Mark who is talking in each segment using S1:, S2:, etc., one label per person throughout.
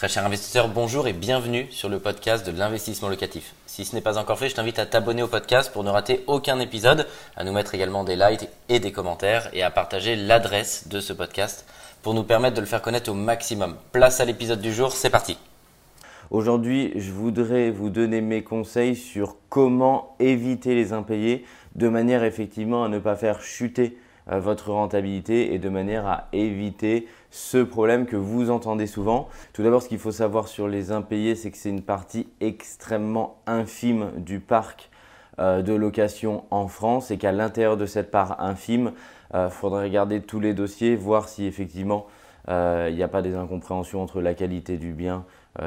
S1: Très cher investisseur, bonjour et bienvenue sur le podcast de l'investissement locatif. Si ce n'est pas encore fait, je t'invite à t'abonner au podcast pour ne rater aucun épisode, à nous mettre également des likes et des commentaires et à partager l'adresse de ce podcast pour nous permettre de le faire connaître au maximum. Place à l'épisode du jour, c'est parti.
S2: Aujourd'hui, je voudrais vous donner mes conseils sur comment éviter les impayés de manière effectivement à ne pas faire chuter votre rentabilité et de manière à éviter ce problème que vous entendez souvent. Tout d'abord, ce qu'il faut savoir sur les impayés, c'est que c'est une partie extrêmement infime du parc euh, de location en France et qu'à l'intérieur de cette part infime, il euh, faudrait regarder tous les dossiers, voir si effectivement il n'y a pas des incompréhensions entre la qualité du bien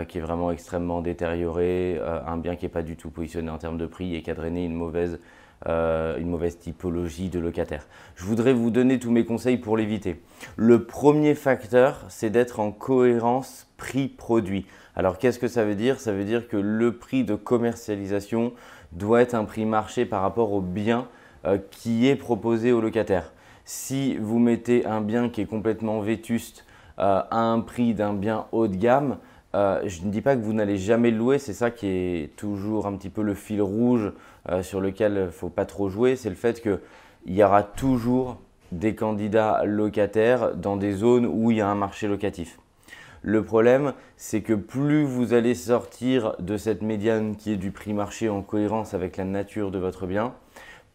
S2: qui est vraiment extrêmement détérioré, un bien qui n'est pas du tout positionné en termes de prix et qui a drainé une mauvaise euh, une mauvaise typologie de locataire. Je voudrais vous donner tous mes conseils pour l'éviter. Le premier facteur, c'est d'être en cohérence prix-produit. Alors qu'est-ce que ça veut dire? Ça veut dire que le prix de commercialisation doit être un prix marché par rapport au bien euh, qui est proposé au locataire. Si vous mettez un bien qui est complètement vétuste euh, à un prix d'un bien haut de gamme, euh, je ne dis pas que vous n'allez jamais louer, c'est ça qui est toujours un petit peu le fil rouge euh, sur lequel il ne faut pas trop jouer, c'est le fait qu'il y aura toujours des candidats locataires dans des zones où il y a un marché locatif. Le problème, c'est que plus vous allez sortir de cette médiane qui est du prix marché en cohérence avec la nature de votre bien,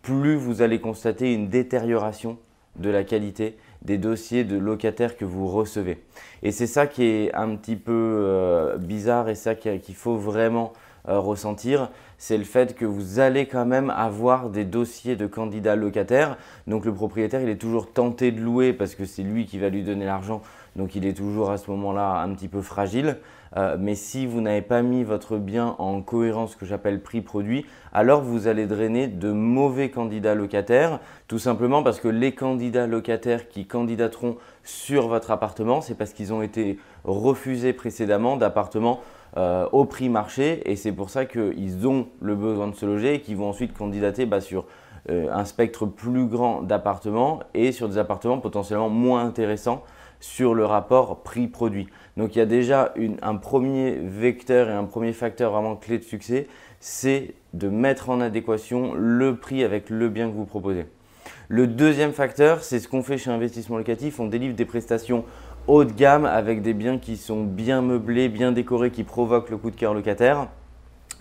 S2: plus vous allez constater une détérioration de la qualité des dossiers de locataires que vous recevez. Et c'est ça qui est un petit peu euh, bizarre et ça qu'il faut vraiment euh, ressentir, c'est le fait que vous allez quand même avoir des dossiers de candidats locataires. Donc le propriétaire, il est toujours tenté de louer parce que c'est lui qui va lui donner l'argent. Donc il est toujours à ce moment-là un petit peu fragile. Euh, mais si vous n'avez pas mis votre bien en cohérence, que j'appelle prix-produit, alors vous allez drainer de mauvais candidats locataires, tout simplement parce que les candidats locataires qui candidateront sur votre appartement, c'est parce qu'ils ont été refusés précédemment d'appartements euh, au prix marché et c'est pour ça qu'ils ont le besoin de se loger et qu'ils vont ensuite candidater bah, sur euh, un spectre plus grand d'appartements et sur des appartements potentiellement moins intéressants sur le rapport prix-produit. Donc il y a déjà un premier vecteur et un premier facteur vraiment clé de succès, c'est de mettre en adéquation le prix avec le bien que vous proposez. Le deuxième facteur, c'est ce qu'on fait chez Investissement Locatif, on délivre des prestations haut de gamme avec des biens qui sont bien meublés, bien décorés, qui provoquent le coup de cœur locataire.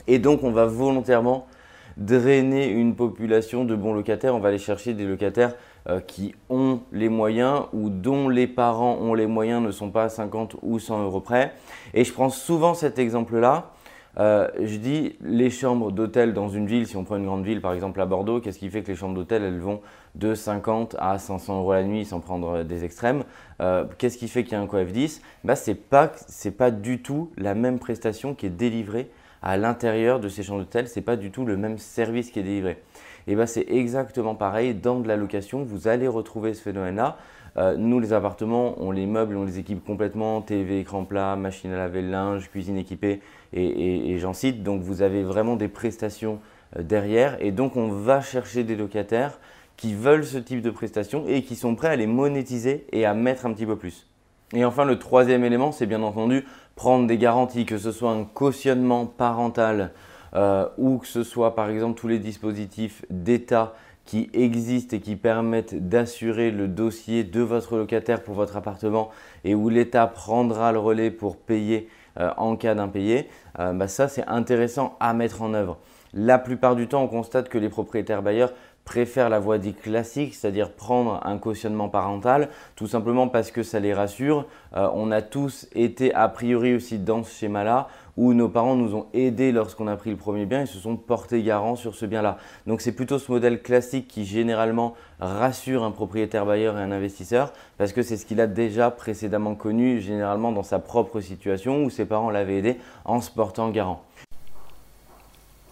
S2: Et donc, on va volontairement drainer une population de bons locataires. On va aller chercher des locataires euh, qui ont les moyens ou dont les parents ont les moyens, ne sont pas à 50 ou 100 euros près. Et je prends souvent cet exemple-là euh, je dis les chambres d'hôtel dans une ville, si on prend une grande ville par exemple à Bordeaux, qu'est-ce qui fait que les chambres d'hôtel elles vont de 50 à 500 euros la nuit sans prendre des extrêmes? Euh, Qu'est-ce qui fait qu'il y a un coef 10 bah, Ce n'est pas, pas du tout la même prestation qui est délivrée à l'intérieur de ces chambres d'hôtel, ce n'est pas du tout le même service qui est délivré. Et bah, c'est exactement pareil dans de la location, vous allez retrouver ce phénomène-là. Euh, nous, les appartements, on les meuble, on les équipe complètement, TV, écran plat, machine à laver linge, cuisine équipée, et, j'en cite. Donc, vous avez vraiment des prestations euh, derrière. Et donc, on va chercher des locataires qui veulent ce type de prestations et qui sont prêts à les monétiser et à mettre un petit peu plus. Et enfin, le troisième élément, c'est bien entendu prendre des garanties, que ce soit un cautionnement parental euh, ou que ce soit par exemple tous les dispositifs d'État qui existent et qui permettent d'assurer le dossier de votre locataire pour votre appartement et où l'État prendra le relais pour payer euh, en cas d'impayé, euh, bah ça c'est intéressant à mettre en œuvre. La plupart du temps, on constate que les propriétaires bailleurs préfèrent la voie dite classique, c'est-à-dire prendre un cautionnement parental, tout simplement parce que ça les rassure. Euh, on a tous été a priori aussi dans ce schéma-là, où nos parents nous ont aidés lorsqu'on a pris le premier bien et se sont portés garants sur ce bien-là. Donc c'est plutôt ce modèle classique qui généralement rassure un propriétaire bailleur et un investisseur, parce que c'est ce qu'il a déjà précédemment connu, généralement dans sa propre situation, où ses parents l'avaient aidé en se portant garant.